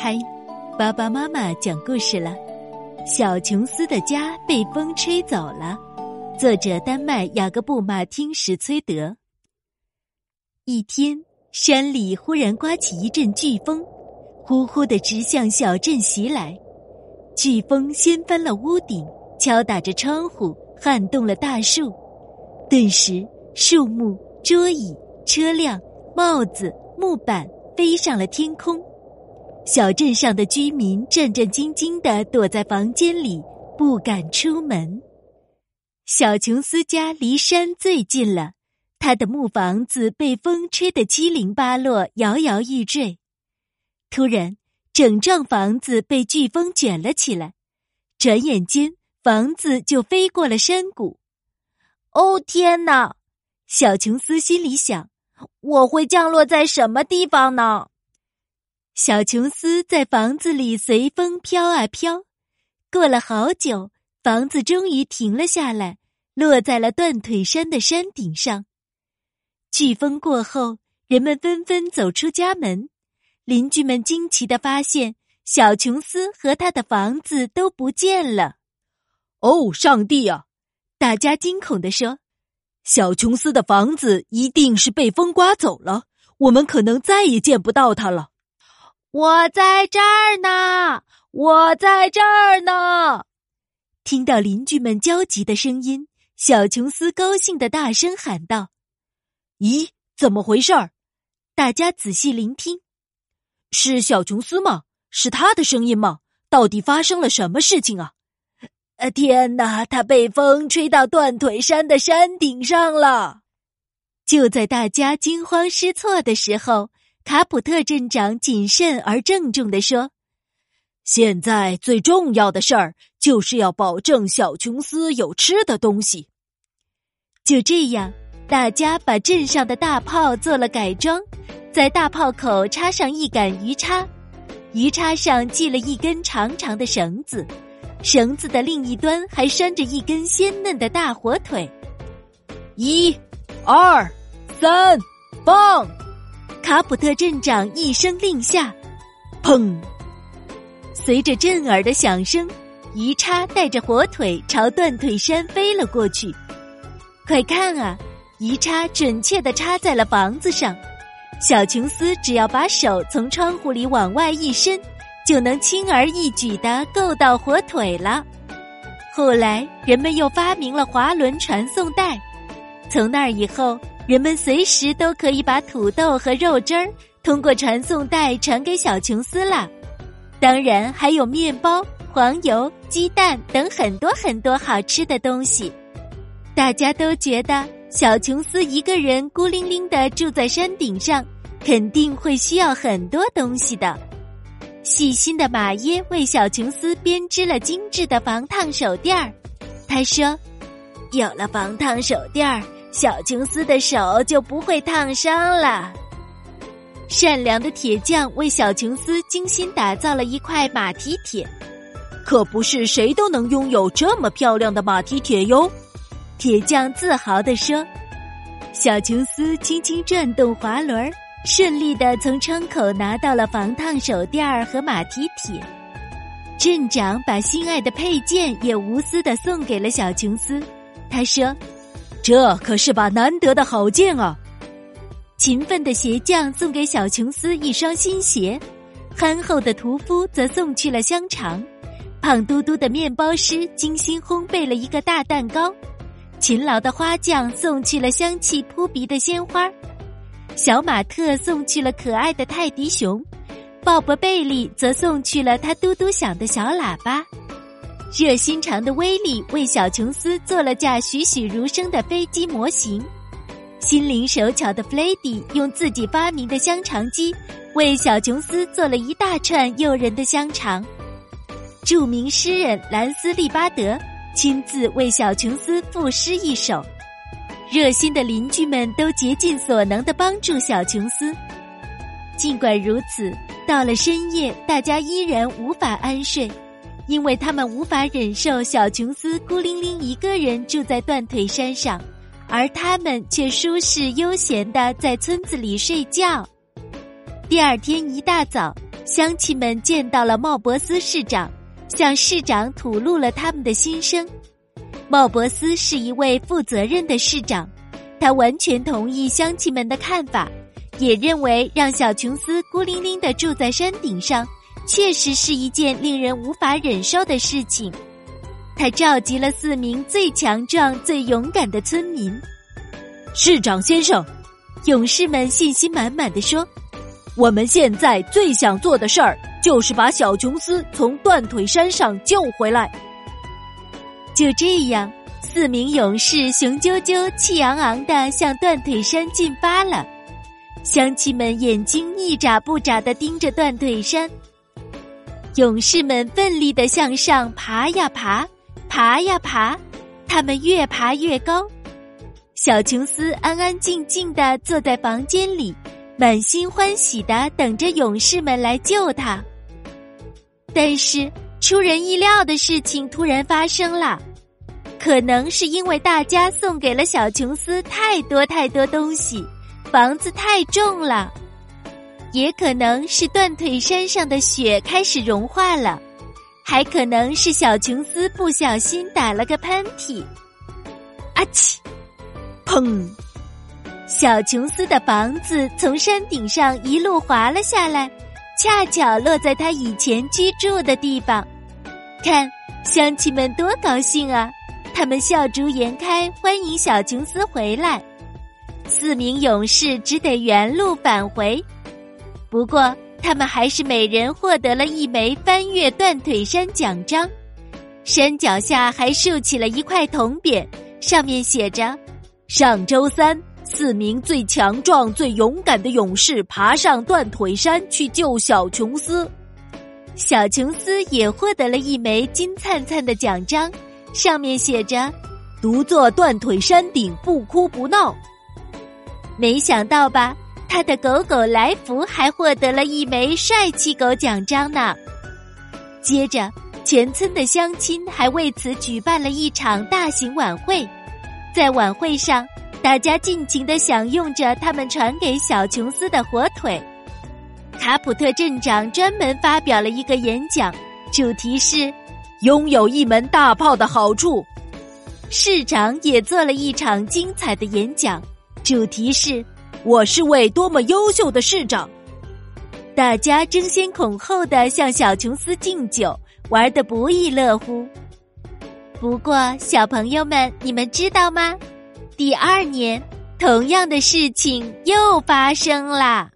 嗨，爸爸妈妈讲故事了。小琼斯的家被风吹走了。作者：丹麦雅各布·马汀·史崔德。一天，山里忽然刮起一阵飓风，呼呼的直向小镇袭来。飓风掀翻了屋顶，敲打着窗户，撼动了大树。顿时，树木、桌椅、车辆、帽子、木板飞上了天空。小镇上的居民战战兢兢的躲在房间里，不敢出门。小琼斯家离山最近了，他的木房子被风吹得七零八落，摇摇欲坠。突然，整幢房子被飓风卷了起来，转眼间，房子就飞过了山谷。哦天哪！小琼斯心里想：“我会降落在什么地方呢？”小琼斯在房子里随风飘啊飘，过了好久，房子终于停了下来，落在了断腿山的山顶上。飓风过后，人们纷纷走出家门，邻居们惊奇的发现，小琼斯和他的房子都不见了。哦，上帝啊！大家惊恐的说：“小琼斯的房子一定是被风刮走了，我们可能再也见不到他了。”我在这儿呢，我在这儿呢！听到邻居们焦急的声音，小琼斯高兴的大声喊道：“咦，怎么回事儿？”大家仔细聆听，是小琼斯吗？是他的声音吗？到底发生了什么事情啊？呃，天哪，他被风吹到断腿山的山顶上了！就在大家惊慌失措的时候。卡普特镇长谨慎而郑重地说：“现在最重要的事儿就是要保证小琼斯有吃的东西。”就这样，大家把镇上的大炮做了改装，在大炮口插上一杆鱼叉，鱼叉上系了一根长长的绳子，绳子的另一端还拴着一根鲜嫩的大火腿。一、二、三，放！卡普特镇长一声令下，砰！随着震耳的响声，鱼叉带着火腿朝断腿山飞了过去。快看啊，鱼叉准确的插在了房子上。小琼斯只要把手从窗户里往外一伸，就能轻而易举的够到火腿了。后来，人们又发明了滑轮传送带，从那以后。人们随时都可以把土豆和肉汁儿通过传送带传给小琼斯了，当然还有面包、黄油、鸡蛋等很多很多好吃的东西。大家都觉得小琼斯一个人孤零零的住在山顶上，肯定会需要很多东西的。细心的马耶为小琼斯编织了精致的防烫手垫儿，他说：“有了防烫手垫儿。”小琼斯的手就不会烫伤了。善良的铁匠为小琼斯精心打造了一块马蹄铁，可不是谁都能拥有这么漂亮的马蹄铁哟。铁匠自豪地说。小琼斯轻轻转动滑轮，顺利的从窗口拿到了防烫手垫和马蹄铁。镇长把心爱的配件也无私的送给了小琼斯，他说。这可是把难得的好剑啊！勤奋的鞋匠送给小琼斯一双新鞋，憨厚的屠夫则送去了香肠，胖嘟嘟的面包师精心烘焙了一个大蛋糕，勤劳的花匠送去了香气扑鼻的鲜花，小马特送去了可爱的泰迪熊，鲍勃贝利则送去了他嘟嘟响的小喇叭。热心肠的威利为小琼斯做了架栩栩如生的飞机模型，心灵手巧的弗雷迪用自己发明的香肠机为小琼斯做了一大串诱人的香肠。著名诗人兰斯利巴德亲自为小琼斯赋诗一首。热心的邻居们都竭尽所能的帮助小琼斯。尽管如此，到了深夜，大家依然无法安睡。因为他们无法忍受小琼斯孤零零一个人住在断腿山上，而他们却舒适悠闲的在村子里睡觉。第二天一大早，乡亲们见到了茂博斯市长，向市长吐露了他们的心声。茂博斯是一位负责任的市长，他完全同意乡亲们的看法，也认为让小琼斯孤零零的住在山顶上，确实是一件令人无法忍受的事情。他召集了四名最强壮、最勇敢的村民。市长先生，勇士们信心满满的说。我们现在最想做的事儿，就是把小琼斯从断腿山上救回来。就这样，四名勇士雄赳赳、气昂昂的向断腿山进发了。乡亲们眼睛一眨不眨的盯着断腿山，勇士们奋力的向上爬呀爬，爬呀爬，他们越爬越高。小琼斯安安静静的坐在房间里。满心欢喜的等着勇士们来救他，但是出人意料的事情突然发生了。可能是因为大家送给了小琼斯太多太多东西，房子太重了；也可能是断腿山上的雪开始融化了；还可能是小琼斯不小心打了个喷嚏。阿嚏，砰！小琼斯的房子从山顶上一路滑了下来，恰巧落在他以前居住的地方。看，乡亲们多高兴啊！他们笑逐颜开，欢迎小琼斯回来。四名勇士只得原路返回，不过他们还是每人获得了一枚翻越断腿山奖章，山脚下还竖起了一块铜匾，上面写着：“上周三。”四名最强壮、最勇敢的勇士爬上断腿山去救小琼斯，小琼斯也获得了一枚金灿灿的奖章，上面写着“独坐断腿山顶，不哭不闹”。没想到吧，他的狗狗来福还获得了一枚帅气狗奖章呢。接着，全村的乡亲还为此举办了一场大型晚会，在晚会上。大家尽情的享用着他们传给小琼斯的火腿。卡普特镇长专门发表了一个演讲，主题是“拥有一门大炮的好处”。市长也做了一场精彩的演讲，主题是“我是位多么优秀的市长”。大家争先恐后的向小琼斯敬酒，玩得不亦乐乎。不过，小朋友们，你们知道吗？第二年，同样的事情又发生啦。